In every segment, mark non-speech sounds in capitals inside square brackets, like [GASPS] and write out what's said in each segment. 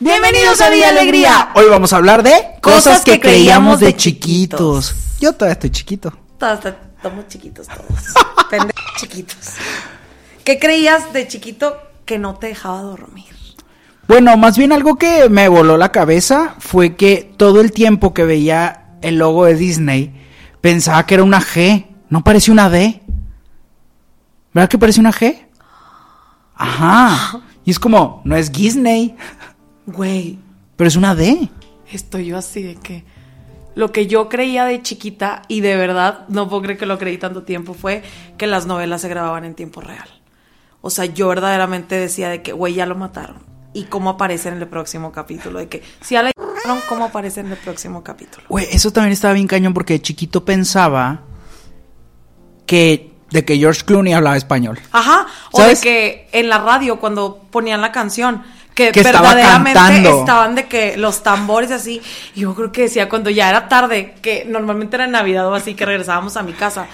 Bienvenidos a Vía Alegría. Hoy vamos a hablar de Cosas que creíamos de chiquitos. Yo todavía estoy chiquito. Todos estamos chiquitos todos. [LAUGHS] Pendejos chiquitos. ¿Qué creías de chiquito que no te dejaba dormir? Bueno, más bien algo que me voló la cabeza fue que todo el tiempo que veía el logo de Disney pensaba que era una G, no parecía una D. ¿Verdad que parece una G? Ajá. Y es como, no es Disney, Güey, pero es una D. estoy yo así de que lo que yo creía de chiquita y de verdad no puedo creer que lo creí tanto tiempo fue que las novelas se grababan en tiempo real. O sea, yo verdaderamente decía de que, güey, ya lo mataron. ¿Y cómo aparece en el próximo capítulo? De que, si ya la mataron, ¿cómo aparece en el próximo capítulo? Güey, eso también estaba bien cañón porque de chiquito pensaba que de que George Clooney hablaba español. Ajá, o ¿Sabes? de que en la radio cuando ponían la canción que, verdaderamente estaban de que los tambores así, yo creo que decía cuando ya era tarde, que normalmente era Navidad o así que regresábamos a mi casa,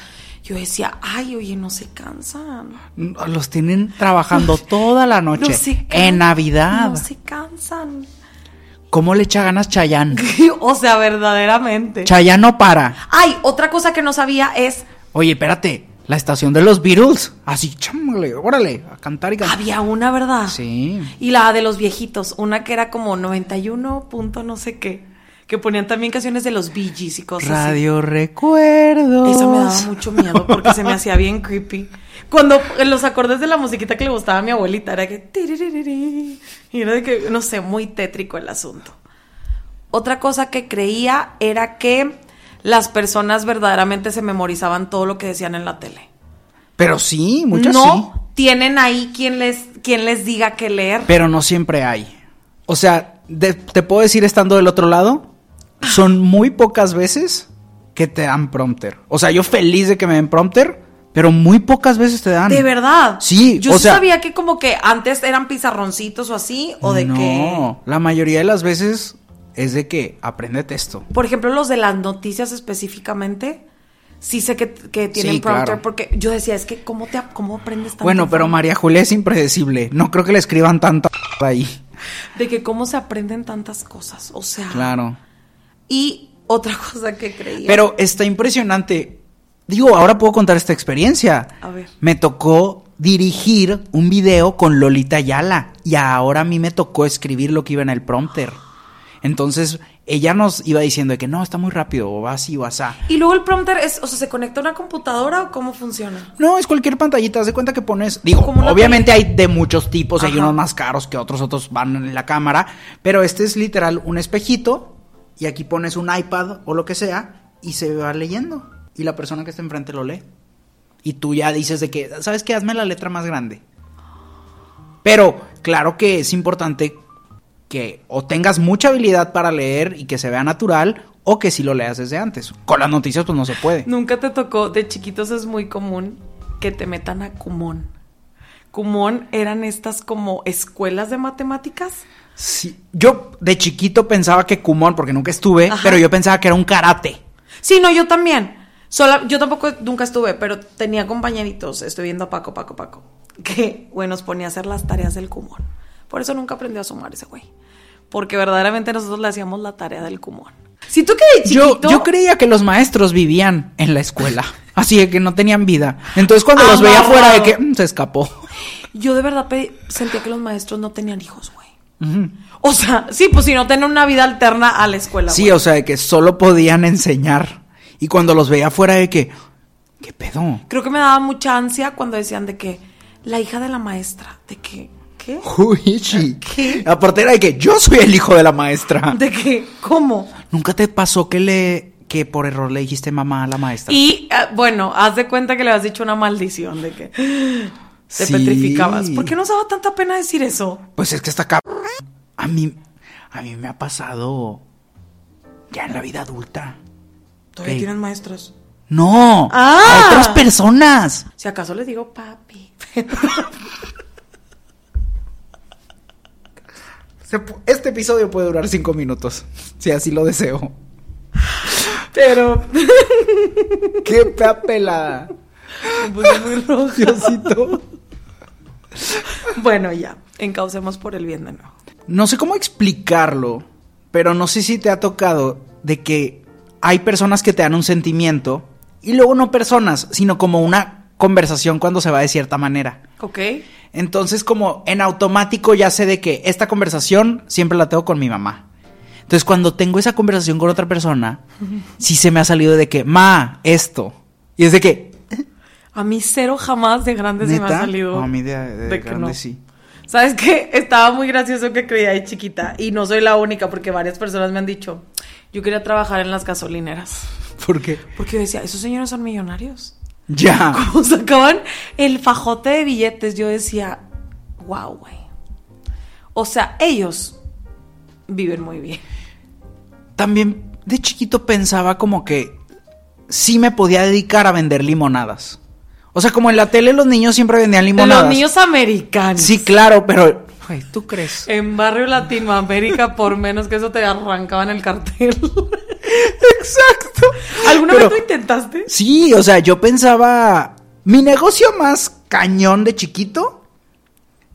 yo decía, "Ay, oye, no se cansan." Los tienen trabajando [LAUGHS] toda la noche. No se can- en Navidad. No se cansan. ¿Cómo le echa ganas Chayanne? [LAUGHS] o sea, verdaderamente. Chayanne no para. Ay, otra cosa que no sabía es Oye, espérate. La estación de los Beatles. Así, chámale, órale, a cantar y cantar. había una, ¿verdad? Sí. Y la de los viejitos, una que era como 91 punto no sé qué, que ponían también canciones de los Bee Gees y cosas así. Radio Recuerdos. Eso me daba mucho miedo porque se me [LAUGHS] hacía bien creepy. Cuando en los acordes de la musiquita que le gustaba a mi abuelita era que y era de que no sé, muy tétrico el asunto. Otra cosa que creía era que las personas verdaderamente se memorizaban todo lo que decían en la tele. Pero sí, muchas no sí. tienen ahí quien les quien les diga qué leer. Pero no siempre hay. O sea, de- te puedo decir estando del otro lado, son muy pocas veces que te dan prompter. O sea, yo feliz de que me den prompter, pero muy pocas veces te dan. De verdad. Sí, Yo o sí sea- sabía que como que antes eran pizarroncitos o así, o de no, que. la mayoría de las veces es de que aprende esto. Por ejemplo, los de las noticias específicamente, sí sé que, que tienen Sí, prompter, claro. porque yo decía, es que ¿cómo, te, cómo aprendes tanto? Bueno, pero María Julia es impredecible. No creo que le escriban tanta [LAUGHS] ahí. De que cómo se aprenden tantas cosas, o sea. Claro. Y otra [LAUGHS] cosa que creía. Pero está impresionante. Digo, ahora puedo contar esta experiencia. A ver. Me tocó dirigir un video con Lolita Yala y ahora a mí me tocó escribir lo que iba en el prompter. Entonces, ella nos iba diciendo de que no, está muy rápido, o va así o asá. Y luego el prompter es, o sea, ¿se conecta a una computadora o cómo funciona? No, es cualquier pantallita, haz de cuenta que pones, digo, Como obviamente hay de muchos tipos, hay unos más caros que otros, otros van en la cámara, pero este es literal un espejito y aquí pones un iPad o lo que sea y se va leyendo y la persona que está enfrente lo lee. Y tú ya dices de que, ¿sabes qué? Hazme la letra más grande. Pero claro que es importante que o tengas mucha habilidad para leer y que se vea natural o que si lo leas desde antes. Con las noticias pues no se puede. Nunca te tocó, de chiquitos es muy común que te metan a Kumon. Kumon eran estas como escuelas de matemáticas. Sí, yo de chiquito pensaba que Kumon, porque nunca estuve, Ajá. pero yo pensaba que era un karate. Sí, no, yo también. Sola, yo tampoco nunca estuve, pero tenía compañeritos, estoy viendo a Paco, Paco, Paco, que, güey, nos ponía a hacer las tareas del Kumon. Por eso nunca aprendió a sumar ese güey. Porque verdaderamente nosotros le hacíamos la tarea del Kumon. Si tú que de Yo, chiquito... yo creía que los maestros vivían en la escuela, [LAUGHS] así de que no tenían vida. Entonces cuando los veía Amarrado. afuera de que "Mm, se escapó. Yo de verdad sentía que los maestros no tenían hijos, güey. O sea, sí, pues si no tienen una vida alterna a la escuela. Sí, güey. o sea, de que solo podían enseñar. Y cuando los veía afuera de que, ¿qué pedo? Creo que me daba mucha ansia cuando decían de que la hija de la maestra, de que, ¿qué? Uichi. ¿Qué? Aparte era de que yo soy el hijo de la maestra. De que, ¿cómo? ¿Nunca te pasó que le que por error le dijiste mamá a la maestra? Y eh, bueno, haz de cuenta que le has dicho una maldición de que Te Sí. petrificabas. ¿Por qué nos daba tanta pena decir eso? Pues es que está acá. A mí, a mí me ha pasado ya en la vida adulta. Todavía Ey. tienes maestros. No, Ah. a otras personas. Si acaso les digo papi. [LAUGHS] Se pu- Este episodio puede durar cinco minutos, [LAUGHS] si así lo deseo. Pero [LAUGHS] ¡Qué pelada! me puse muy. Diosito. Bueno, ya. Encaucemos por el bien de nuevo. No sé cómo explicarlo, pero no sé si te ha tocado de que hay personas que te dan un sentimiento y luego no personas, sino como una conversación cuando se va de cierta manera. ¿Ok? Entonces como en automático ya sé de que esta conversación siempre la tengo con mi mamá. Entonces cuando tengo esa conversación con otra persona, sí se me ha salido de que, ma, esto. Y es de que... A mí cero jamás de grande se me ha salido. No, a mí de, de de grande no. sí. ¿Sabes qué? Estaba muy gracioso que creía de chiquita. Y no soy la única porque varias personas me han dicho, yo quería trabajar en las gasolineras. ¿Por qué? Porque yo decía, esos señores son millonarios. Ya. [LAUGHS] Como sacaban el fajote de billetes, yo decía, wow, güey. O sea, ellos viven muy bien. También de chiquito pensaba como que sí me podía dedicar a vender limonadas. O sea, como en la tele los niños siempre vendían limonadas. Los niños americanos. Sí, claro, pero... Güey, ¿tú crees? En barrio Latinoamérica, por menos que eso te arrancaban el cartel. [LAUGHS] Exacto. ¿Alguna Pero- vez lo intentaste? Sí, o sea, yo pensaba. Mi negocio más cañón de chiquito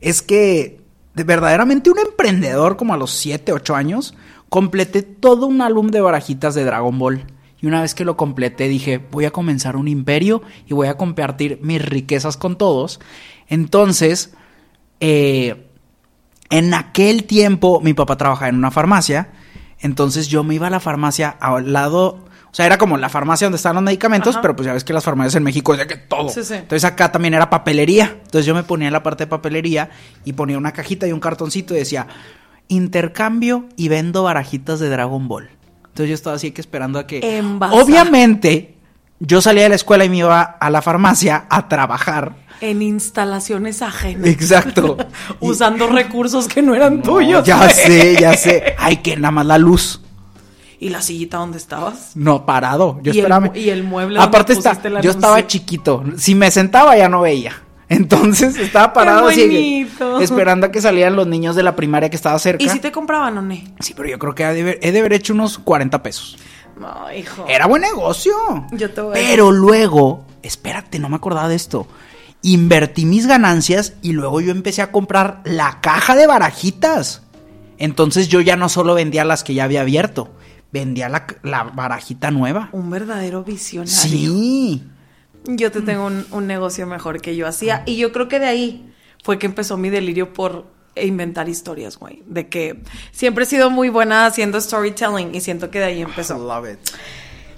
es que, de verdaderamente, un emprendedor como a los 7, 8 años, completé todo un álbum de barajitas de Dragon Ball. Y una vez que lo completé, dije, voy a comenzar un imperio y voy a compartir mis riquezas con todos. Entonces, eh, en aquel tiempo mi papá trabajaba en una farmacia, entonces yo me iba a la farmacia al lado, o sea, era como la farmacia donde estaban los medicamentos, Ajá. pero pues ya ves que las farmacias en México es de que todo. Sí, sí. Entonces acá también era papelería. Entonces yo me ponía en la parte de papelería y ponía una cajita y un cartoncito y decía, intercambio y vendo barajitas de Dragon Ball. Entonces yo estaba así que esperando a que... Envasar. Obviamente, yo salía de la escuela y me iba a la farmacia a trabajar. En instalaciones ajenas. Exacto. [LAUGHS] Usando recursos que no eran No, tuyos. Ya [LAUGHS] sé, ya sé. Ay, que nada más la luz. ¿Y la sillita donde estabas? No, parado. Yo ¿Y el esperaba. y el mueble donde Aparte está, el yo estaba chiquito. Si me sentaba ya no veía. [LAUGHS] Entonces estaba parado así, esperando a que salieran los niños de la primaria que estaba cerca. ¿Y si te compraban o no? Sí, pero yo creo que he de, haber, he de haber hecho unos 40 pesos. No, hijo. Era buen negocio. Yo te voy a Pero luego, espérate, no me acordaba de esto. Invertí mis ganancias y luego yo empecé a comprar la caja de barajitas. Entonces yo ya no solo vendía las que ya había abierto, vendía la, la barajita nueva. Un verdadero visionario. Sí. Yo te tengo un, un negocio mejor que yo hacía. Y yo creo que de ahí fue que empezó mi delirio por inventar historias, güey. De que siempre he sido muy buena haciendo storytelling y siento que de ahí empezó. Love it.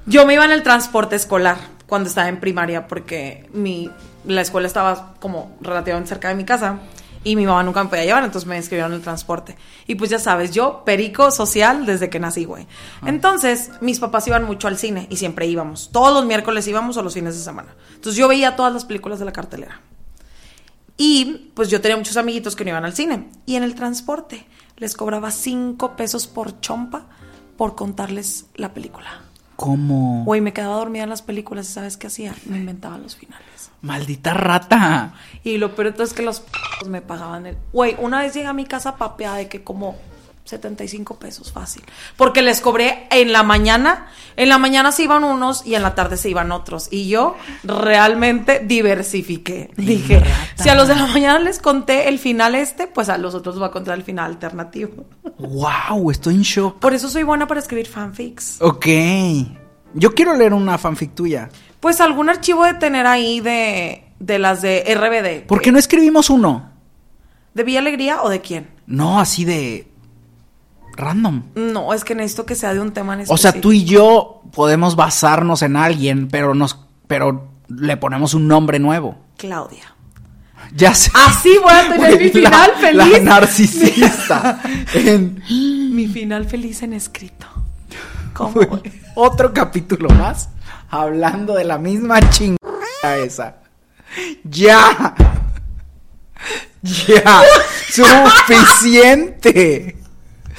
Yo me iba en el transporte escolar cuando estaba en primaria porque mi, la escuela estaba como relativamente cerca de mi casa y mi mamá nunca me podía llevar, entonces me inscribieron en el transporte. Y pues ya sabes, yo perico social desde que nací, güey. Entonces, mis papás iban mucho al cine y siempre íbamos. Todos los miércoles íbamos o los fines de semana. Entonces yo veía todas las películas de la cartelera. Y pues yo tenía muchos amiguitos que no iban al cine. Y en el transporte les cobraba cinco pesos por chompa por contarles la película. ¿Cómo? Güey, me quedaba dormida en las películas y ¿sabes qué hacía? Me inventaba los finales. Maldita rata. Y lo peor de todo es que los p- me pagaban el... Güey, una vez llegué a mi casa papeada de que como 75 pesos fácil. Porque les cobré en la mañana. En la mañana se iban unos y en la tarde se iban otros. Y yo realmente diversifiqué. Dije, rata. si a los de la mañana les conté el final este, pues a los otros voy a contar el final alternativo. Wow, estoy en shock. Por eso soy buena para escribir fanfics. Ok. Yo quiero leer una fanfic tuya. Pues algún archivo de tener ahí de, de las de RBD. ¿Por qué no escribimos uno? ¿De Villa Alegría o de quién? No, así de random. No, es que necesito que sea de un tema en O sea, específico. tú y yo podemos basarnos en alguien, pero nos pero le ponemos un nombre nuevo. Claudia. Ya sé. Así voy a tener mi la- final La feliz. narcisista. [LAUGHS] En- Mi final feliz en escrito. ¿Cómo? Otro capítulo más hablando de la misma chingada esa. Ya. Ya, [LAUGHS] suficiente.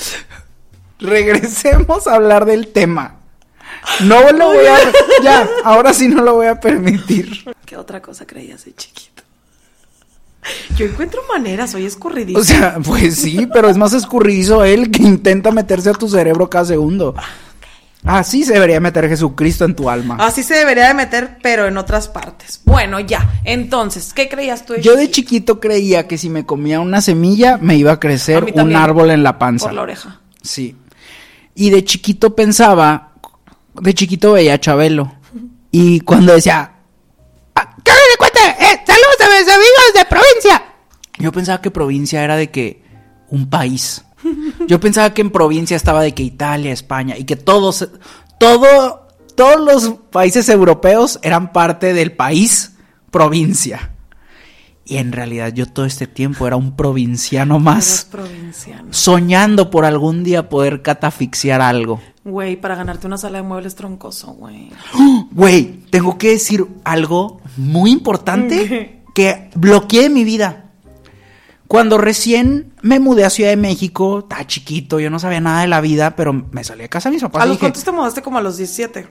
[LAUGHS] Regresemos a hablar del tema. No lo voy a... Ya, ahora sí no lo voy a permitir. ¿Qué otra cosa creías de chiquito? Yo encuentro maneras, soy escurridizo. O sea, pues sí, pero es más escurridizo él que intenta meterse a tu cerebro cada segundo. Así se debería meter Jesucristo en tu alma. Así se debería de meter, pero en otras partes. Bueno, ya. Entonces, ¿qué creías tú? Yo de chiquito creía que si me comía una semilla me iba a crecer A un árbol en la panza. Por la oreja. Sí. Y de chiquito pensaba, de chiquito veía a Chabelo. Y cuando decía, "Ah, ¿qué me cuenta? Eh, saludos a mis amigos de provincia. Yo pensaba que provincia era de que un país. [LAUGHS] Yo pensaba que en provincia estaba de que Italia, España y que todos, todo, todos los países europeos eran parte del país provincia. Y en realidad yo todo este tiempo era un provinciano más provinciano. soñando por algún día poder catafixiar algo. Güey, para ganarte una sala de muebles troncoso, güey. [GASPS] Güey, tengo que decir algo muy importante [LAUGHS] que bloqueé mi vida. Cuando recién me mudé a Ciudad de México, estaba chiquito, yo no sabía nada de la vida, pero me salí de casa de mis papás ¿A los cuántos te mudaste como a los 17?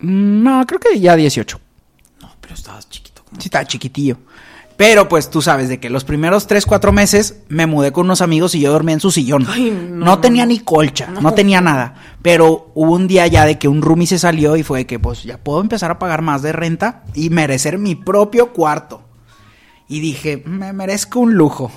"Mm, no, creo que ya 18. No, pero estabas chiquito. como- Sí, estaba chiquitillo. Pero pues tú sabes de que los primeros 3, 4 meses me mudé con unos amigos y yo dormía en su sillón. Ay, no, tenía ni colcha, no. No. tenía nada. Pero hubo un día ya de que un roomie se salió y fue de que pues ya puedo empezar a pagar más de renta y merecer mi propio cuarto. Y dije, me merezco un lujo.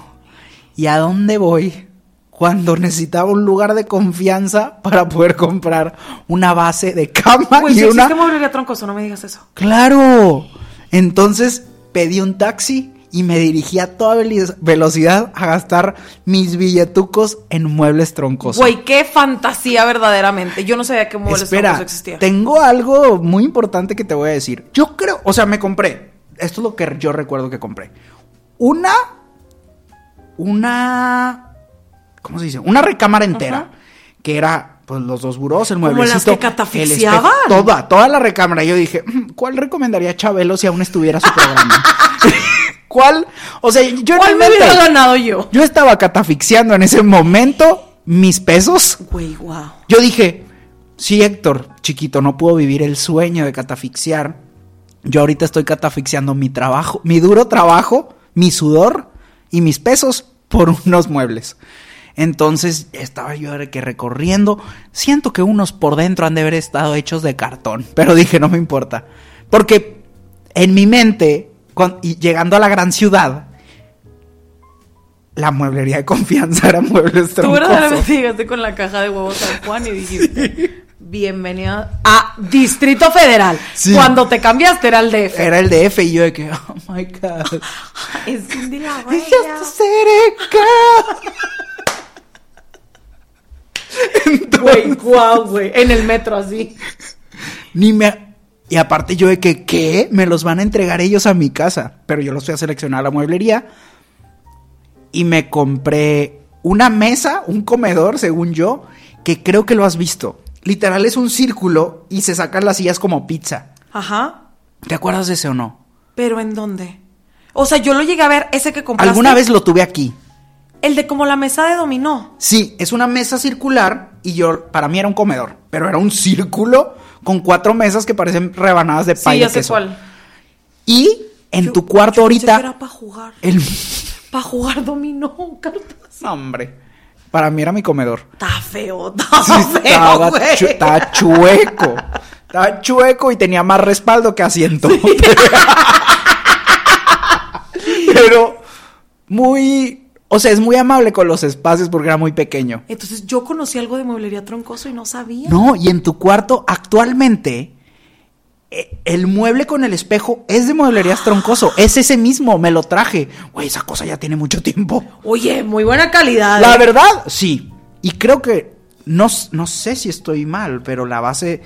¿Y a dónde voy? Cuando necesitaba un lugar de confianza para poder comprar una base de cama Güey, y si una... mueblería troncoso, no me digas eso. Claro. Entonces pedí un taxi y me dirigí a toda velocidad a gastar mis billetucos en muebles troncosos. Güey, qué fantasía verdaderamente. Yo no sabía que muebles Espera, troncoso existía. tengo algo muy importante que te voy a decir. Yo creo, o sea, me compré. Esto es lo que yo recuerdo que compré. Una, una, ¿cómo se dice? Una recámara entera Ajá. que era pues los dos burós, el Como las mueblecito, que toda, toda la recámara. Yo dije, "Mm, ¿cuál recomendaría Chabelo si aún estuviera su programa? [LAUGHS] ¿Cuál? O sea, yo ¿Cuál me hubiera ganado yo? yo estaba catafixiando en ese momento mis pesos Güey, wow. yo dije, sí, Héctor, chiquito, no puedo vivir el sueño de catafixiar. Yo ahorita estoy catafixiando mi trabajo, mi duro trabajo, mi sudor y mis pesos por [LAUGHS] unos muebles. Entonces estaba yo que recorriendo. Siento que unos por dentro han de haber estado hechos de cartón. [LAUGHS] Pero dije, no me importa. Porque en mi mente, y llegando a la gran ciudad, la mueblería de confianza [LAUGHS] era muebles Tú troncosos. verdaderamente llegaste con la caja de huevos San Juan y dijiste, bienvenida a Distrito Federal. Sí. Cuando te cambiaste era el DF. Era el DF y yo de que, oh my god. [LAUGHS] Es Cindy la Bella. just girl. [LAUGHS] Güey, guau, güey. En el metro así. Ni me. Y aparte yo de que, ¿qué? Me los van a entregar ellos a mi casa. Pero yo los fui a seleccionar a la mueblería. Y me compré una mesa, un comedor, según yo, que creo que lo has visto. Literal es un círculo y se sacan las sillas como pizza. Ajá. ¿Te acuerdas de ese o no? ¿Pero en dónde? O sea, yo lo llegué a ver, ese que compraste. Alguna vez lo tuve aquí. El de como la mesa de dominó. Sí, es una mesa circular y yo, para mí era un comedor, pero era un círculo con cuatro mesas que parecen rebanadas de Sí, pay ya sé queso. cuál. Y en Yo- tu cuarto yo ahorita, era para jugar. el... Para jugar dominó, [LAUGHS] cartas. No, hombre, para mí era mi comedor. Está feo, [LAUGHS] está Sí, feo, estaba, güey. chu- estaba chueco. Estaba chueco y tenía más respaldo que asiento. [LAUGHS] Pero muy... O sea, es muy amable con los espacios porque era muy pequeño. Entonces yo conocí algo de mueblería troncoso y no sabía. No, y en tu cuarto actualmente el mueble con el espejo es de mueblerías troncoso. Es ese mismo, me lo traje. Güey, esa cosa ya tiene mucho tiempo. Oye, muy buena calidad. La ¿eh? verdad, sí. Y creo que no, no sé si estoy mal, pero la base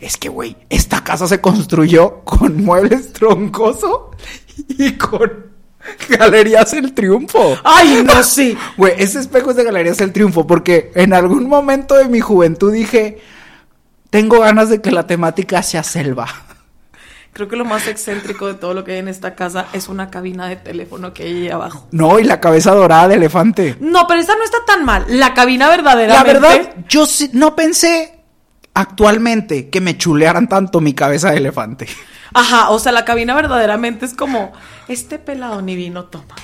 es que, güey, esta casa se construyó con muebles troncoso y con Galerías El Triunfo. Ay, no, sí. [LAUGHS] Güey, ese espejo es de Galerías El Triunfo porque en algún momento de mi juventud dije, tengo ganas de que la temática sea selva. Creo que lo más excéntrico de todo lo que hay en esta casa es una cabina de teléfono que hay ahí abajo. No, y la cabeza dorada de elefante. No, pero esa no está tan mal. La cabina verdadera. La verdad, yo sí- no pensé actualmente que me chulearan tanto mi cabeza de elefante. Ajá, o sea, la cabina verdaderamente es como, este pelado ni vino toma.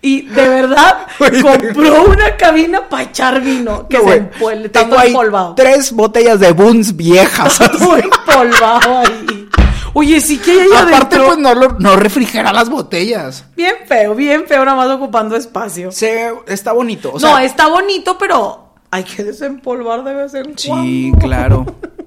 Y de verdad [LAUGHS] compró una cabina para echar vino que No, se ahí empolvado. tres botellas de Boons viejas. [LAUGHS] Todo empolvado ahí. Oye, sí que hay ahí Aparte, adentro. pues no, lo- no refrigera las botellas. Bien feo, bien feo, nada más ocupando espacio. Se, está bonito. O no, sea, está bonito, pero hay que desempolvar de vez en Sí, cuando. claro. [LAUGHS]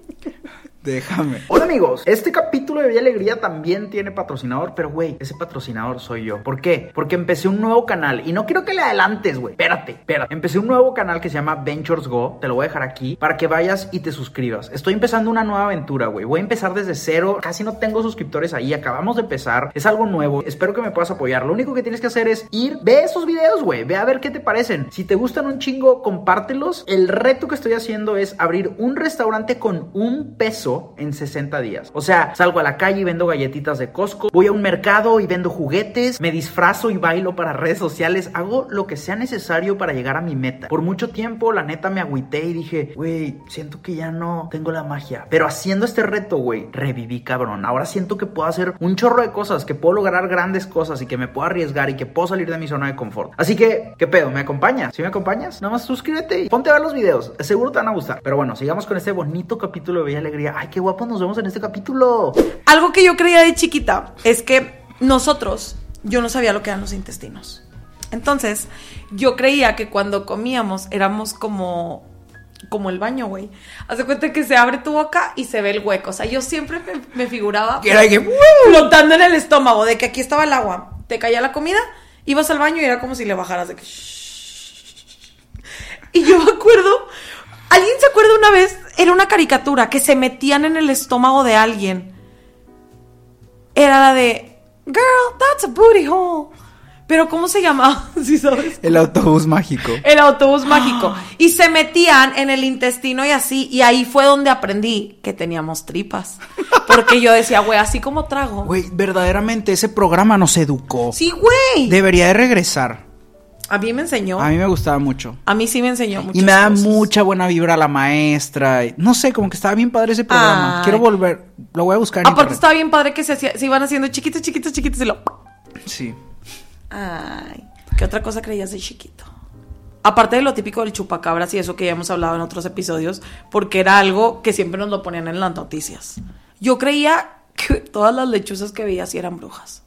Déjame. Hola amigos, este capítulo de Vía Alegría también tiene patrocinador, pero güey, ese patrocinador soy yo. ¿Por qué? Porque empecé un nuevo canal y no quiero que le adelantes, güey. Espérate, espérate. Empecé un nuevo canal que se llama Ventures Go, te lo voy a dejar aquí para que vayas y te suscribas. Estoy empezando una nueva aventura, güey. Voy a empezar desde cero, casi no tengo suscriptores ahí, acabamos de empezar. Es algo nuevo, espero que me puedas apoyar. Lo único que tienes que hacer es ir, ve esos videos, güey, ve a ver qué te parecen. Si te gustan un chingo, compártelos. El reto que estoy haciendo es abrir un restaurante con un peso en 60 días. O sea, salgo a la calle y vendo galletitas de Costco, voy a un mercado y vendo juguetes, me disfrazo y bailo para redes sociales, hago lo que sea necesario para llegar a mi meta. Por mucho tiempo, la neta, me agüité y dije, güey, siento que ya no tengo la magia. Pero haciendo este reto, güey, reviví, cabrón. Ahora siento que puedo hacer un chorro de cosas, que puedo lograr grandes cosas y que me puedo arriesgar y que puedo salir de mi zona de confort. Así que, ¿qué pedo? ¿Me acompañas? Si me acompañas, nada más suscríbete y ponte a ver los videos. Seguro te van a gustar. Pero bueno, sigamos con este bonito capítulo de Bella Alegría. Qué guapo nos vemos en este capítulo. Algo que yo creía de chiquita es que nosotros, yo no sabía lo que eran los intestinos. Entonces, yo creía que cuando comíamos éramos como como el baño, güey. Haz de cuenta que se abre tu boca y se ve el hueco. O sea, yo siempre me, me figuraba Que era que, flotando en el estómago, de que aquí estaba el agua, te caía la comida, ibas al baño y era como si le bajaras de que... Y yo me acuerdo, ¿alguien se acuerda una vez? Era una caricatura que se metían en el estómago de alguien. Era la de, girl, that's a booty hole. Pero ¿cómo se llamaba? [LAUGHS] ¿Sí sabes? El autobús mágico. El autobús mágico. Y se metían en el intestino y así. Y ahí fue donde aprendí que teníamos tripas. Porque yo decía, güey, así como trago. Güey, verdaderamente ese programa nos educó. Sí, güey. Debería de regresar. A mí me enseñó. A mí me gustaba mucho. A mí sí me enseñó mucho. Y me da mucha buena vibra la maestra. No sé, como que estaba bien padre ese programa. Ay. Quiero volver. Lo voy a buscar en Aparte internet. estaba bien padre que se, hacía- se iban haciendo chiquitos, chiquitos, chiquitos y lo... Sí. Ay, ¿qué otra cosa creías de chiquito? Aparte de lo típico del chupacabras y eso que ya hemos hablado en otros episodios, porque era algo que siempre nos lo ponían en las noticias. Yo creía que todas las lechuzas que veía sí eran brujas.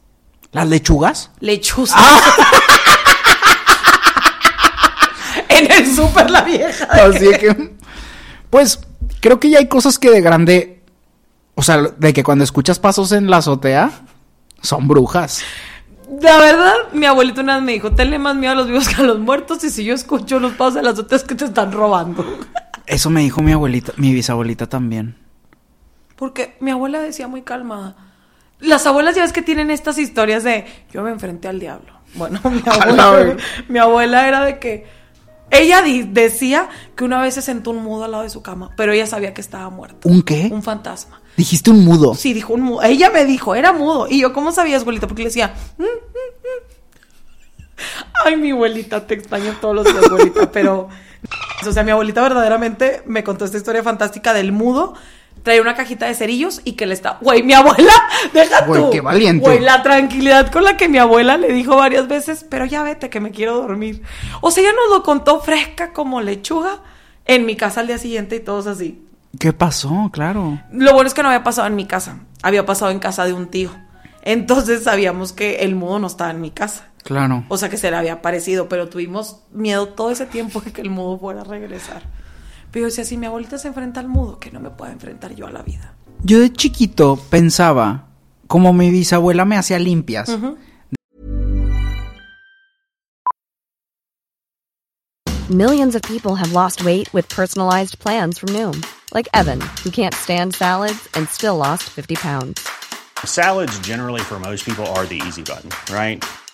¿Las lechugas? Lechuzas. [LAUGHS] en el súper la vieja. Así que. Pues, creo que ya hay cosas que de grande. O sea, de que cuando escuchas pasos en la azotea, son brujas. La verdad, mi abuelito una vez me dijo, tenle más miedo a los vivos que a los muertos y si yo escucho los pasos de las otras que te están robando. Eso me dijo mi abuelita, mi bisabuelita también. Porque mi abuela decía muy calmada. Las abuelas ya ves que tienen estas historias de yo me enfrenté al diablo. Bueno, [LAUGHS] mi [LAUGHS] abuela, mi abuela era de que ella decía que una vez se sentó un mudo al lado de su cama, pero ella sabía que estaba muerto. ¿Un qué? Un fantasma. Dijiste un mudo. Sí, dijo un mudo. Ella me dijo, era mudo. Y yo, ¿cómo sabías, abuelita? Porque le decía, "Mm, mm, mm". ay, mi abuelita, te extraño todos los días, abuelita, pero, o sea, mi abuelita verdaderamente me contó esta historia fantástica del mudo. Traía una cajita de cerillos y que le está. Güey, mi abuela, [LAUGHS] deja Güey, tú. qué valiente. Güey, la tranquilidad con la que mi abuela le dijo varias veces, pero ya vete que me quiero dormir. O sea, ella nos lo contó fresca como lechuga en mi casa al día siguiente y todos así. ¿Qué pasó? Claro. Lo bueno es que no había pasado en mi casa, había pasado en casa de un tío. Entonces sabíamos que el mudo no estaba en mi casa. Claro. O sea que se le había aparecido, pero tuvimos miedo todo ese tiempo de que el mudo fuera a regresar. Pero yo decía, si mi abuelita se enfrenta al mudo, que no me pueda enfrentar yo a la vida. Yo de chiquito pensaba, como mi bisabuela me hacía limpias, Millions of people have lost weight with personalized plans from Noom, like Evan, who can't stand salads and still lost 50 pounds. Salads, generally, for most people, are the easy button, right?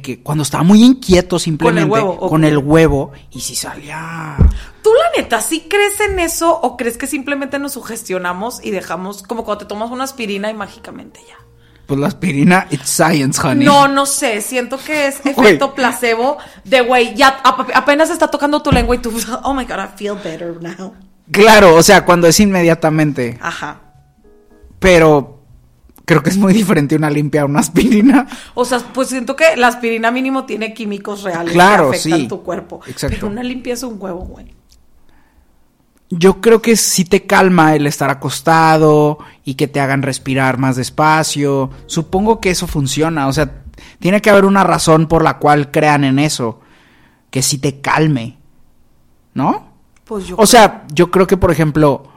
Que cuando estaba muy inquieto simplemente Con el huevo, ok. con el huevo y si salía ¿Tú la neta sí crees en eso o crees que simplemente nos sugestionamos y dejamos como cuando te tomas una aspirina y mágicamente ya? pues la aspirina it's science, honey. No, no sé, siento que es [LAUGHS] efecto placebo de güey, ya ap- apenas está tocando tu lengua y tú, [LAUGHS] oh my god, I feel better now. Claro, o sea, cuando es inmediatamente, Ajá. pero creo que es muy diferente una limpia a una aspirina. O sea, pues siento que la aspirina mínimo tiene químicos reales Claro, que afectan sí. tu cuerpo. Exacto. Pero una limpia es un huevo, güey. Yo creo que sí te calma el estar acostado y que te hagan respirar más despacio. Supongo que eso funciona, o sea, tiene que haber una razón por la cual crean en eso, que sí te calme, ¿no? Pues yo O sea, yo creo que, por ejemplo,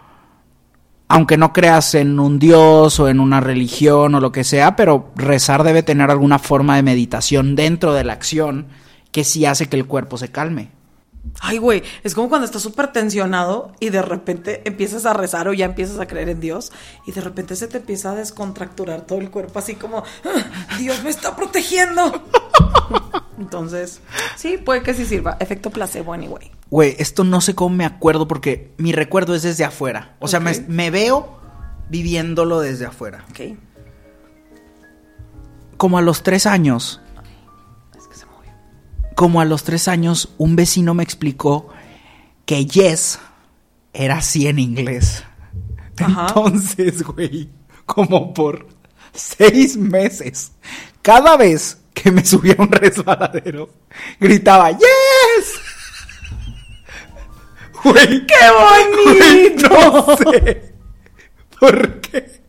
aunque no creas en un dios o en una religión o lo que sea, pero rezar debe tener alguna forma de meditación dentro de la acción que sí hace que el cuerpo se calme. Ay, güey, es como cuando estás súper tensionado y de repente empiezas a rezar o ya empiezas a creer en Dios y de repente se te empieza a descontracturar todo el cuerpo así como, "Ah, Dios me está protegiendo. [LAUGHS] Entonces, sí, puede que sí sirva. Efecto placebo, anyway. Güey, esto no sé cómo me acuerdo porque mi recuerdo es desde afuera. O sea, me, veo viviéndolo desde afuera. Ok. Como a los tres años, como a los tres años, un vecino me explicó que yes era así en inglés. Ajá. Entonces, güey, como por seis meses, cada vez que me subía a un resbaladero, gritaba yes. Güey, ¡Qué bonito! no sé por qué.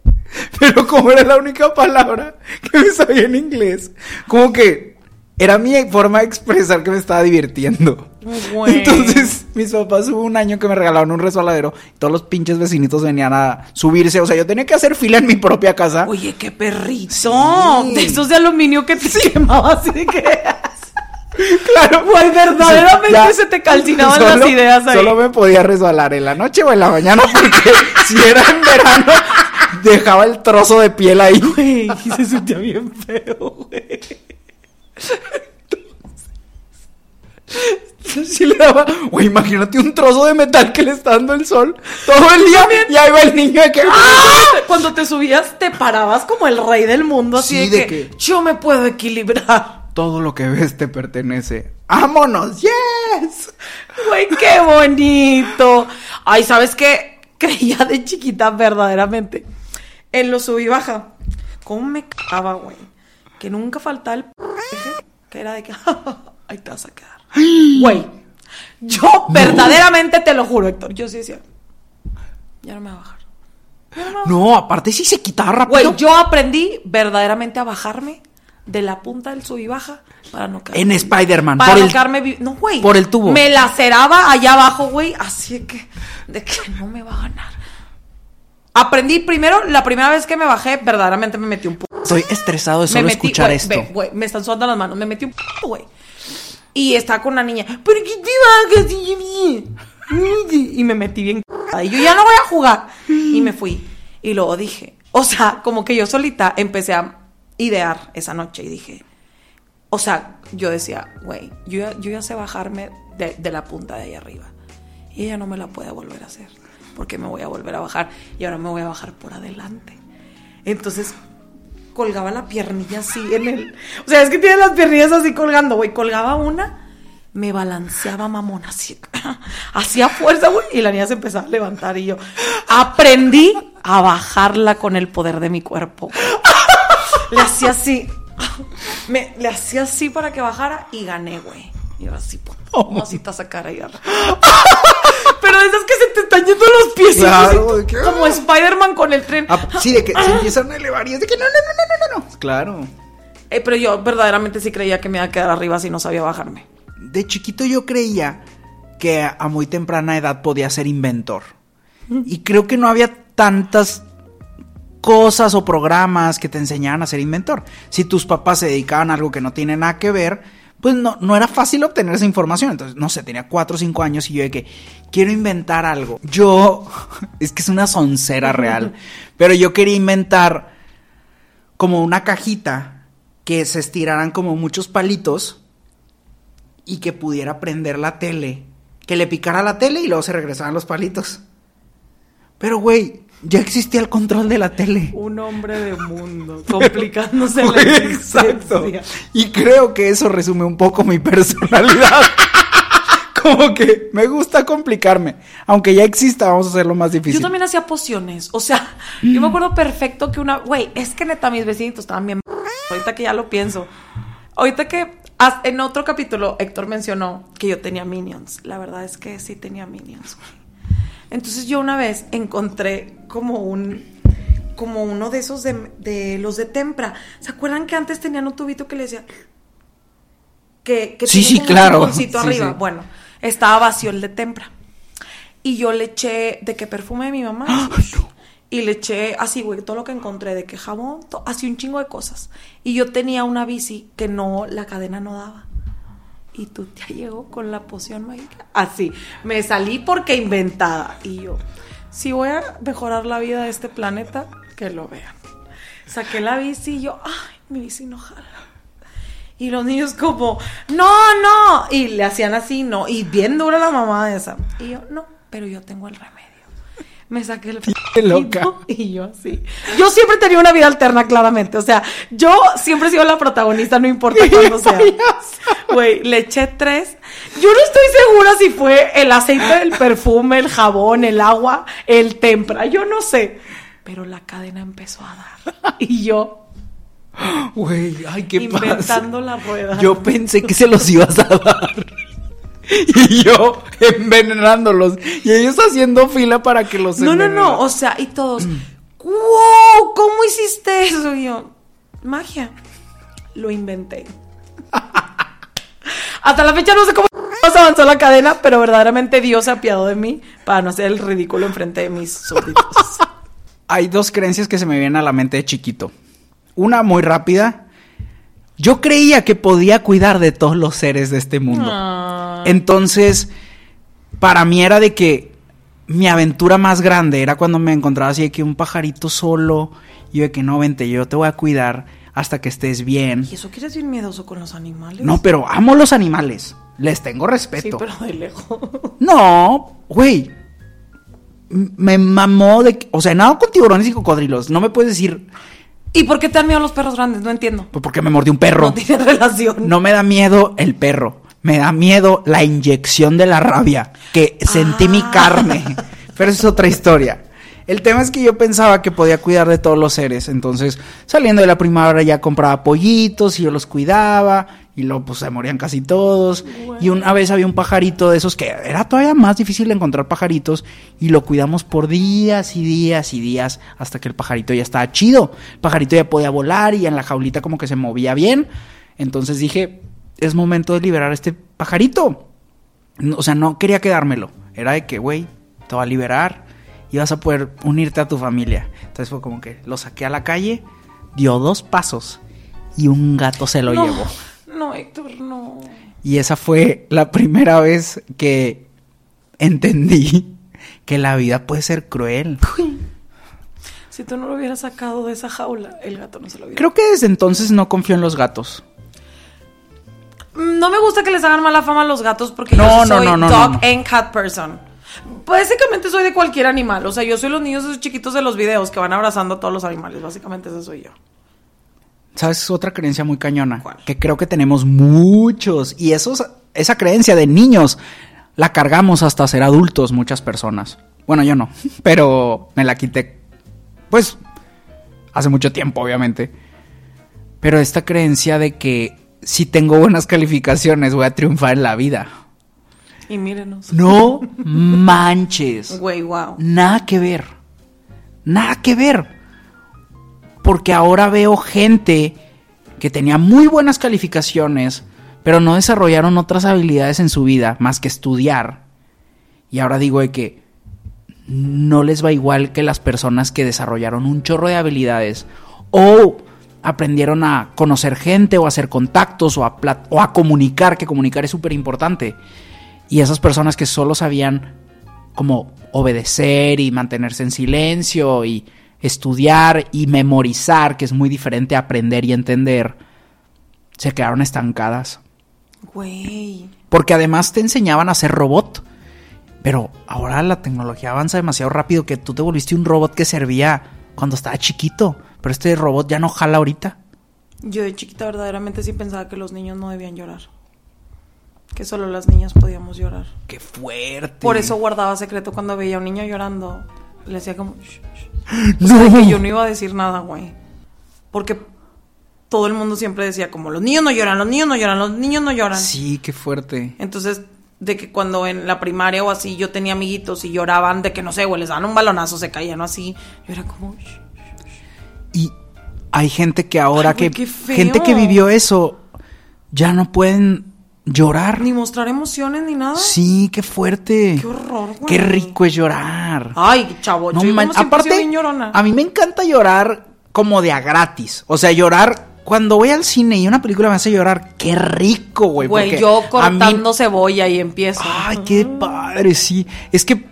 Pero como era la única palabra que me sabía en inglés, como que era mi forma de expresar que me estaba divirtiendo. [LAUGHS] Güey. Entonces, mis papás hubo un año que me regalaron un resbaladero y todos los pinches vecinitos venían a subirse. O sea, yo tenía que hacer fila en mi propia casa. Oye, qué perrito. Sí. De estos de aluminio que te quemaba así de que. [LAUGHS] claro, Güey, verdaderamente Ya. se te calcinaban Solo- las ideas ahí. Solo me podía resbalar en la noche o en la mañana porque [LAUGHS] si era en verano dejaba el trozo de piel ahí. Güey, y se sentía bien feo, güey. Sí le daba, güey, imagínate un trozo de metal que le está dando el sol todo el día y ahí va el niño de que ¡Ah! Cuando te subías, te parabas como el rey del mundo, así Sí, de, de que, que- yo me puedo equilibrar. todo lo que ves te pertenece. ¡Vámonos! ¡Yes! Güey, qué bonito. Ay, ¿sabes qué? Creía de chiquita verdaderamente en lo sub y baja. ¿Cómo me cagaba, güey? Que nunca faltaba el que era de que [LAUGHS] ahí te vas a quedar. [GASPS] Güey, yo verdaderamente te lo juro, Héctor. Yo sí decía, ya no me voy a bajar. No, aparte sí se quitaba rápido. Güey, yo aprendí verdaderamente a bajarme de la punta del sub y baja para no caer. En Spider-Man, Para por no el- caerme No, güey. por el tubo. Me laceraba allá abajo, güey. Así que, de que no me va a ganar. Aprendí primero, la primera vez que me bajé, verdaderamente me metí un Estoy estresado de me solo metí, escuchar güey, esto. ve, güey, me están sudando las manos. Me metí un p, güey. Y estaba con una niña. ¿Pero qué te bajas? Y me metí bien. Y yo ya no voy a jugar. Y me fui. Y luego dije, o sea, como que yo solita empecé a idear esa noche y dije, o sea, yo decía, güey, yo, ya- yo ya sé bajarme de, de la punta de ahí arriba. Y ella no me la puede volver a hacer. Porque me voy a volver a bajar. Y ahora me voy a bajar por adelante. Entonces colgaba la piernilla así en el. O sea, es que tiene las piernillas así colgando, güey. Colgaba una, me balanceaba mamón así. [LAUGHS] Hacía fuerza, güey. Y la niña se empezaba a levantar y yo aprendí a bajarla con el poder de mi cuerpo. Le hacía así. [LAUGHS] Me, le hacía así para que bajara y gané, güey. Y ahora sí, pum, así te sacar ahí. Pero esas que se te están yendo los pies. Claro, [LAUGHS] de como ah. Spider-Man con el tren. Ah, sí, de que se empiezan a elevar y es de que no, no, no, no, no, no. Claro. Eh, pero yo verdaderamente sí creía que me iba a quedar arriba si no sabía bajarme. De chiquito yo creía que a muy temprana edad podía ser inventor. Y creo que no había tantas cosas o programas que te enseñaran a ser inventor. Si tus papás se dedicaban a algo que no tiene nada que ver, pues no, no era fácil obtener esa información. Entonces, no sé, tenía 4 o 5 años y yo de que quiero inventar algo. Yo, [LAUGHS] es que es una soncera real, [LAUGHS] pero yo quería inventar como una cajita que se estiraran como muchos palitos y que pudiera prender la tele. Que le picara la tele y luego se regresaban los palitos. Pero, güey, ya existía el control de la tele. Un hombre de mundo, [LAUGHS] complicándose la existencia. Exacto. Y creo que eso resume un poco mi personalidad. [LAUGHS] Como que me gusta complicarme. Aunque ya exista, vamos a hacerlo más difícil. Yo también hacía pociones. O sea, yo me acuerdo perfecto que una. Güey, es que neta, mis vecinitos estaban bien. [LAUGHS] Ahorita que ya lo pienso. Ahorita que. En otro capítulo, Héctor mencionó que yo tenía minions. La verdad es que sí tenía minions, güey. Entonces yo una vez encontré como un. Como uno de esos de, de los de Tempra. ¿Se acuerdan que antes tenían un tubito que le decía. Que, que Sí, sí, un claro. [LAUGHS] Sí, arriba. sí. Bueno, estaba vacío el de Tempra. Y yo le eché de que perfume de mi mamá. Y le eché así, güey, todo lo que encontré, de que jabón, así un chingo de cosas. Y yo tenía una bici que no, la cadena no daba. Y tú te llegó con la poción mágica. Así, me salí porque inventada. Y yo, si voy a mejorar la vida de este planeta, que lo vean. Saqué la bici y yo, ay, mi bici no jala. Y los niños como, no, no. Y le hacían así, no. Y bien dura la mamá de esa. Y yo, no, pero yo tengo el remedio. Me saqué el loca. Y yo así. Yo siempre tenía una vida alterna, claramente. O sea, yo siempre he sido la protagonista, no importa [LAUGHS] cuándo sea. Güey, le eché tres. Yo no estoy segura si fue el aceite del perfume, el jabón, el agua, el tempra. Yo no sé. Pero la cadena empezó a dar. Y yo [GASPS] Güey, ay, qué inventando pasa. la rueda. Yo pensé que se los ibas a dar. [LAUGHS] [LAUGHS] Y yo envenenándolos. Y ellos haciendo fila para que los No, no, no. O sea, y todos. ¡Wow! ¿Cómo hiciste eso? Y yo, magia. Lo inventé. [LAUGHS] Hasta la fecha no sé cómo [LAUGHS] avanzó la cadena, pero verdaderamente Dios se apiadó de mí para no hacer el ridículo enfrente de mis súbditos. Hay dos creencias que se me vienen a la mente de chiquito. Una muy rápida. Yo creía que podía cuidar de todos los seres de este mundo. Ah. Entonces, para mí era de que mi aventura más grande era cuando me encontraba así de que un pajarito solo. Y yo de que no, vente, yo te voy a cuidar hasta que estés bien. ¿Y eso quieres bien miedoso con los animales? No, pero amo los animales. Les tengo Sí, respeto. pero de lejos. No, güey. Me mamó de... O sea, nada con tiburones y cocodrilos. No me puedes decir... ¿Y por qué te dan miedo los perros grandes? No entiendo. Pues porque me mordió un perro. No tiene relación. No me da miedo el perro. Me da miedo la inyección de la rabia. Que sentí mi Ah. carne. [LAUGHS] Pero eso es otra historia. El tema es que yo pensaba que podía cuidar de todos los seres. Entonces, saliendo de la primavera ya compraba pollitos y yo los cuidaba. Y luego pues se morían casi todos. Y una vez había un pajarito de esos que era todavía más difícil de encontrar pajaritos. Y lo cuidamos por días y días y días. Hasta que el pajarito ya estaba chido. El pajarito ya podía volar y en la jaulita como que se movía bien. Entonces dije, es momento de liberar a este pajarito. O sea, no quería quedármelo. Era de que, güey, te va a liberar y vas a poder unirte a tu familia. Entonces fue como que lo saqué a la calle, dio dos pasos y un gato se lo no, llevó. No, Héctor, no. Y esa fue la primera vez que entendí que la vida puede ser cruel. Si tú no lo hubieras sacado de esa jaula, el gato no se lo hubiera. Creo que desde entonces no confío en los gatos. Mm, No me gusta que les hagan mala fama a los gatos porque No, yo no, soy no, dog and cat person. Básicamente soy de cualquier animal. O sea, yo soy los niños esos chiquitos de los videos que van abrazando a todos los animales. Básicamente ese soy yo. ¿Sabes? Otra creencia muy cañona. ¿Cuál? Que creo que tenemos muchos. Y esos, esa creencia de niños la cargamos hasta ser adultos muchas personas. Bueno, yo no. [LAUGHS] Pero me la quité. Pues hace mucho tiempo, obviamente. Pero esta creencia de que si tengo buenas [LAUGHS] calificaciones voy a triunfar en la vida. Y mírenos. No [LAUGHS] manches. Güey, wow. Nada que ver. Nada que ver. Porque ahora veo gente que tenía muy buenas calificaciones, pero no desarrollaron otras habilidades en su vida más que estudiar. Y ahora digo de que no les va igual que las personas que desarrollaron un chorro de habilidades o aprendieron a conocer gente o a hacer contactos o a, o a comunicar, que comunicar es súper importante. Y esas personas que solo sabían como obedecer y mantenerse en silencio y estudiar y memorizar, que es muy diferente a aprender y entender, se quedaron estancadas. Güey. Porque además te enseñaban a ser robot. Pero ahora la tecnología avanza demasiado rápido que tú te volviste un robot que servía cuando estaba chiquito. Pero este robot ya no jala ahorita. Yo de chiquita verdaderamente sí pensaba que los niños no debían llorar. Que solo las niñas podíamos llorar. ¡Qué fuerte! Por eso guardaba secreto cuando veía a un niño llorando. Le decía como... "Shh, shh". O [LAUGHS] No. que yo no iba a decir nada, güey. Porque todo el mundo siempre decía como, los niños no lloran, los niños no lloran, los niños no lloran. Sí, qué fuerte. Entonces, de que cuando en la primaria o así yo tenía amiguitos y lloraban de que no sé, güey, les daban un balonazo, se caían o así. Yo era como... Y hay gente que ahora Ay, que... qué feo. Gente que vivió eso ya no pueden llorar. Ni mostrar emociones ni nada. Sí, qué fuerte. Qué horror, güey. Qué rico es llorar. Ay, chavo, No yo man- aparte, bien llorona. a mí me encanta llorar como de a gratis. O sea, llorar cuando voy al cine y una película me hace llorar. Qué rico, güey. Güey, yo a mí- cortando cebolla y empiezo. Ay, qué padre, sí. Es que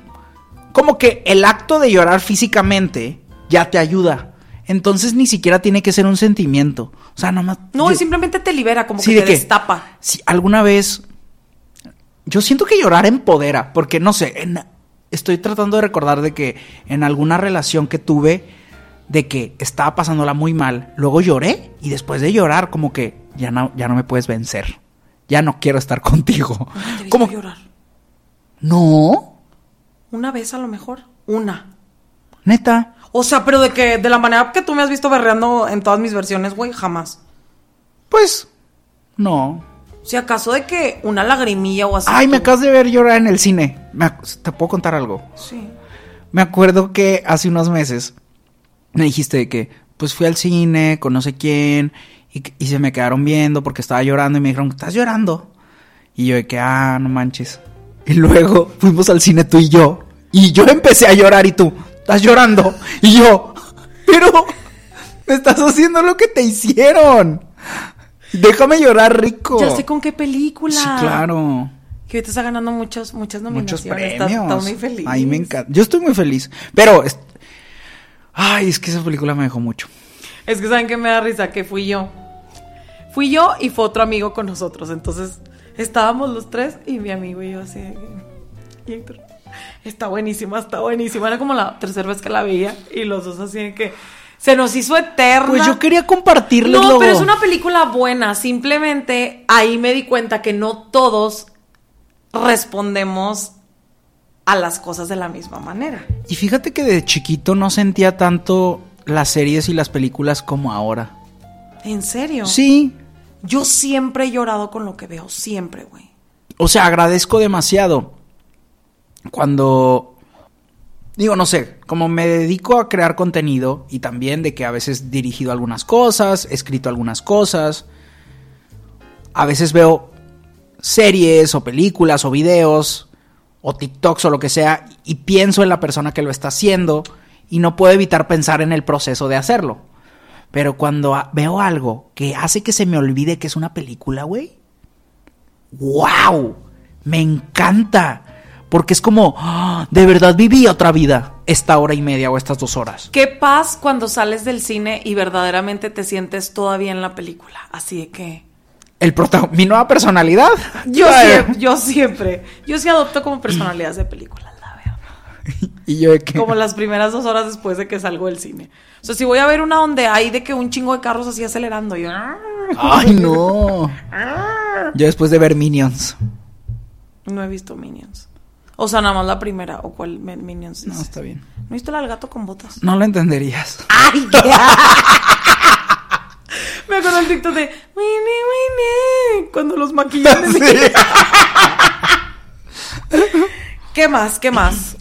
como que el acto de llorar físicamente ya te ayuda. Entonces ni siquiera tiene que ser un sentimiento. O sea, nomás. No, yo- y simplemente te libera, como Sí, que ¿de te qué? destapa. Si alguna vez. Yo siento que llorar empodera, porque no sé, en- estoy tratando de recordar de que en alguna relación que tuve, de que estaba pasándola muy mal, luego lloré y después de llorar, como que ya no, ya no me puedes vencer. Ya no quiero estar [LAUGHS] contigo. Te Como, llorar. no, Una vez a lo mejor. Una. neta. O sea, pero de que de la manera que tú me has visto berreando en todas mis versiones, güey, jamás. Pues, no. Si acaso de que una lagrimilla o así. Ay, me acabas de ver llorar en el cine. ¿Te puedo contar algo? Sí. Me acuerdo que hace unos meses me dijiste de que, pues fui al cine con no sé quién y, y se me quedaron viendo porque estaba llorando y me dijeron, ¿estás llorando? Y yo de que, ah, no manches. Y luego fuimos al cine tú y yo y yo empecé a llorar y tú, ¿estás llorando? Y yo, pero me estás haciendo lo que te hicieron. Déjame llorar rico. Ya sé con qué película. Sí, claro. Que ahorita está ganando muchas, muchas Muchos nominaciones. premios. Está, está muy feliz. Ahí me encanta. Yo estoy muy feliz. Pero. es- Ay, es que esa película me dejó mucho. Es que saben que me da risa que fui yo. Fui yo y fue otro amigo con nosotros. Entonces estábamos los tres y mi amigo y yo así. y Héctor, está buenísima, está buenísima. Era como la tercera vez que la veía y los dos así de que se nos hizo eterna. Pues yo quería compartirles No, pero es una película buena. Simplemente ahí me di cuenta que no todos respondemos a las cosas de la misma manera. Y fíjate que de chiquito no sentía tanto las series y las películas como ahora. ¿En serio? Sí. Yo siempre he llorado con lo que veo, siempre, güey. O sea, agradezco demasiado. Cuando. Digo, no sé, como me dedico a crear contenido y también de que a veces he dirigido algunas cosas, he escrito algunas cosas. A veces veo series o películas o videos o TikToks o lo que sea y pienso en la persona que lo está haciendo y no puedo evitar pensar en el proceso de hacerlo. Pero cuando veo algo que hace que se me olvide que es una película, güey, ¡Wow! Me encanta. Porque es como, ¡ah! de verdad viví otra vida esta hora y media o estas dos horas. Qué paz cuando sales del cine y verdaderamente te sientes todavía en la película. Así de que. El mi nueva personalidad. Yo siempre, yo siempre. Yo sí adopto como personalidades de películas, la verdad. [LAUGHS] Y yo de que. Como las primeras dos horas después de que salgo del cine. O sea, si voy a ver una donde hay de que un chingo de carros así acelerando, yo. Ay, no. [LAUGHS] Yo después de ver Minions. No he visto Minions. O sea, nada más la primera. ¿O cuál Minions? No, está bien. ¿No viste la del gato con botas? No lo entenderías. ¡Ay, [LAUGHS] Me acuerdo el TikTok de Winnie, Winnie, cuando los maquillan. ¿Qué más? ¿Qué más?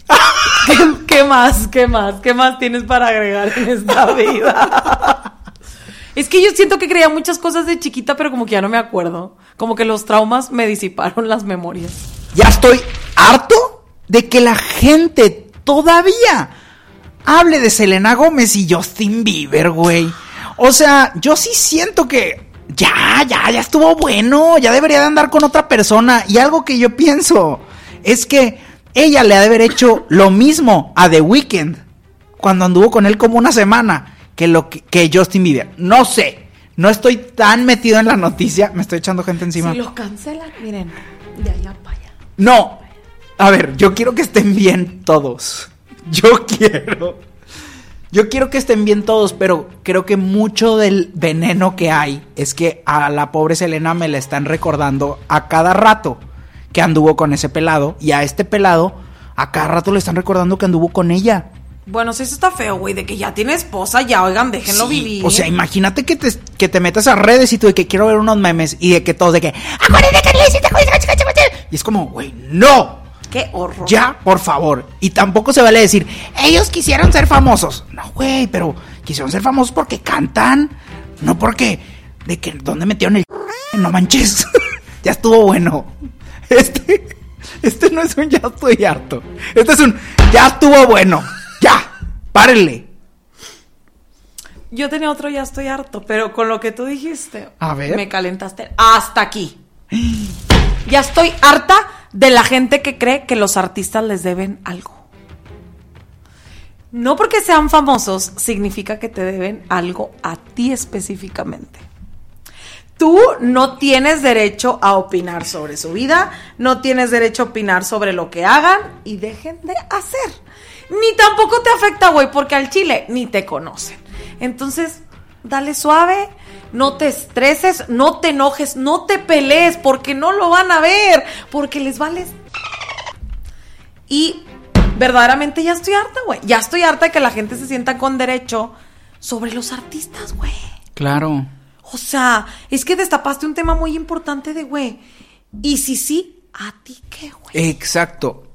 ¿Qué, qué más? ¿Qué más? ¿Qué más tienes para agregar en esta vida? Es que yo siento que creía muchas cosas de chiquita, pero como que ya no me acuerdo. Como que los traumas me disiparon las memorias. Ya estoy harto de que la gente todavía hable de Selena Gómez y Justin Bieber, güey. O sea, yo sí siento que ya, ya, ya estuvo bueno, ya debería de andar con otra persona. Y algo que yo pienso es que ella le ha de haber hecho lo mismo a The Weeknd cuando anduvo con él como una semana que lo que, Justin Bieber. No sé, no estoy tan metido en la noticia, me estoy echando gente encima. Si lo cancelan, miren, de allá para allá. No, a ver, yo quiero que estén bien todos. Yo [LAUGHS] quiero. Yo quiero que estén bien todos, pero creo que mucho del veneno que hay es que a la pobre Selena me la están recordando a cada rato que anduvo con ese pelado y a este pelado a cada rato le están recordando que anduvo con ella. Bueno, si eso está feo, güey, de que ya tiene esposa, ya, oigan, déjenlo Sí, vivir. O sea, imagínate que te, que te metas a redes y tú de que quiero ver unos memes y de que todos de que acuérdate que le hiciste con esa chica, chica, chica". Y es como, güey, no. qué horror. Ya, por favor. Y tampoco se vale decir, ellos quisieron ser famosos. No, güey, pero quisieron ser famosos porque cantan. No porque, de que, ¿dónde metieron el... [LAUGHS] No manches. [LAUGHS] ya estuvo bueno. Este, este no es un ya estoy harto. Este es un ya estuvo bueno. Ya, párenle. Yo tenía otro ya estoy harto, pero con lo que tú dijiste, A ver. me calentaste hasta aquí. Ya estoy harta de la gente que cree que los artistas les deben algo. No porque sean famosos significa que te deben algo a ti específicamente. Tú no tienes derecho a opinar sobre su vida, no tienes derecho a opinar sobre lo que hagan y dejen de hacer. Ni tampoco te afecta, güey, porque al chile ni te conocen. Entonces, dale suave, no te estreses, no te enojes, no te pelees, porque no lo van a ver, porque les vales. Y verdaderamente ya estoy harta, güey. Ya estoy harta de que la gente se sienta con derecho sobre los artistas, güey. Claro. O sea, es que destapaste un tema muy importante de, güey. Y si sí, ¿a ti qué, güey? Exacto.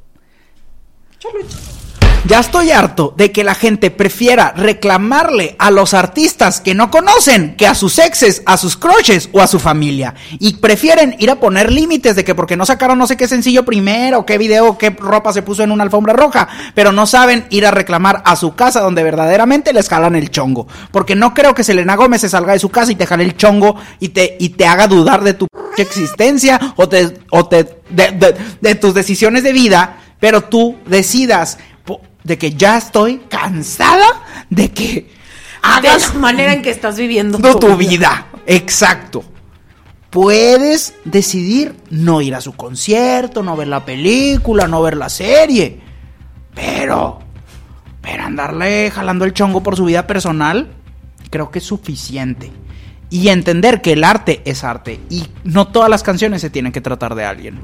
Ya estoy harto de que la gente prefiera reclamarle a los artistas que no conocen que a sus exes, a sus crushes o a su familia. Y prefieren ir a poner límites de que porque no sacaron no sé qué sencillo primero, qué video, qué ropa se puso en una alfombra roja, pero no saben ir a reclamar a su casa donde verdaderamente les jalan el chongo. Porque no creo que Selena Gómez se salga de su casa y te jale el chongo y te, y te haga dudar de tu existencia o, te, o te, de, tus decisiones de vida, pero tú decidas de que ya estoy cansada de que De hagas la manera en que estás viviendo tu, tu vida. Exacto. Puedes decidir no ir a su concierto, no ver la película, no ver la serie. Pero, pero andarle jalando el chongo por su vida personal, creo que es suficiente. Y entender que el arte es arte. Y no todas las canciones se tienen que tratar de alguien.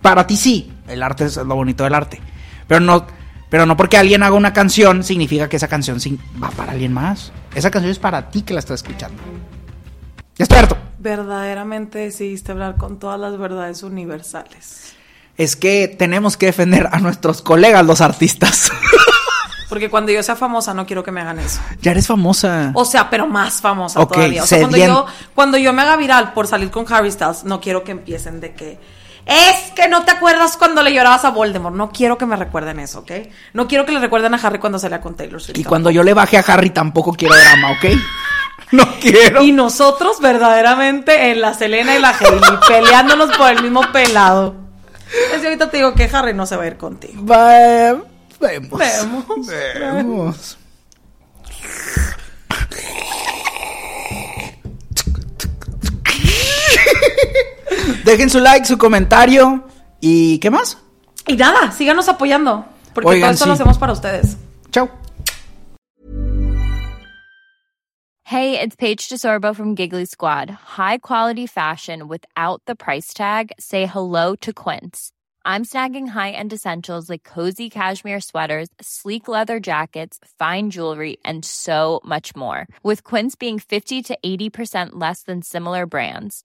Para ti sí, el arte es lo bonito del arte. Pero no, pero no porque alguien haga una canción significa que esa canción va para alguien más. Esa canción es para ti que la estás escuchando. Ya estoy harto. Verdaderamente decidiste hablar con todas las verdades universales. Es que tenemos que defender a nuestros colegas, los artistas. [LAUGHS] Porque cuando yo sea famosa no quiero que me hagan eso. ya eres famosa. O sea, pero más famosa todavía. O sea, cuando yo, cuando yo me haga viral por salir con Harry Styles, no quiero que empiecen de que es que no te acuerdas cuando le llorabas a Voldemort. No quiero que me recuerden eso, ¿ok? No quiero que le recuerden a Harry cuando salía con Taylor Swift. y cuando yo le baje a Harry tampoco quiero drama, ¿ok? [LAUGHS] No quiero. Y nosotros verdaderamente en la Selena y la Hailey [LAUGHS] peleándonos por el mismo pelado. Es que ahorita te digo que Harry no se va a ir contigo. Va- vemos. Vemos. Vemos. [LAUGHS] Dejen su like, su comentario y ¿qué más? Y nada, síganos apoyando. Porque Oigan, todo esto lo sí. hacemos para ustedes. Chao. Hey, it's Paige DeSorbo from Giggly Squad. High quality fashion without the price tag. Say hello to Quince. I'm snagging high-end essentials like cozy cashmere sweaters, sleek leather jackets, fine jewelry, and so much more. With Quince being 50 to 80% less than similar brands.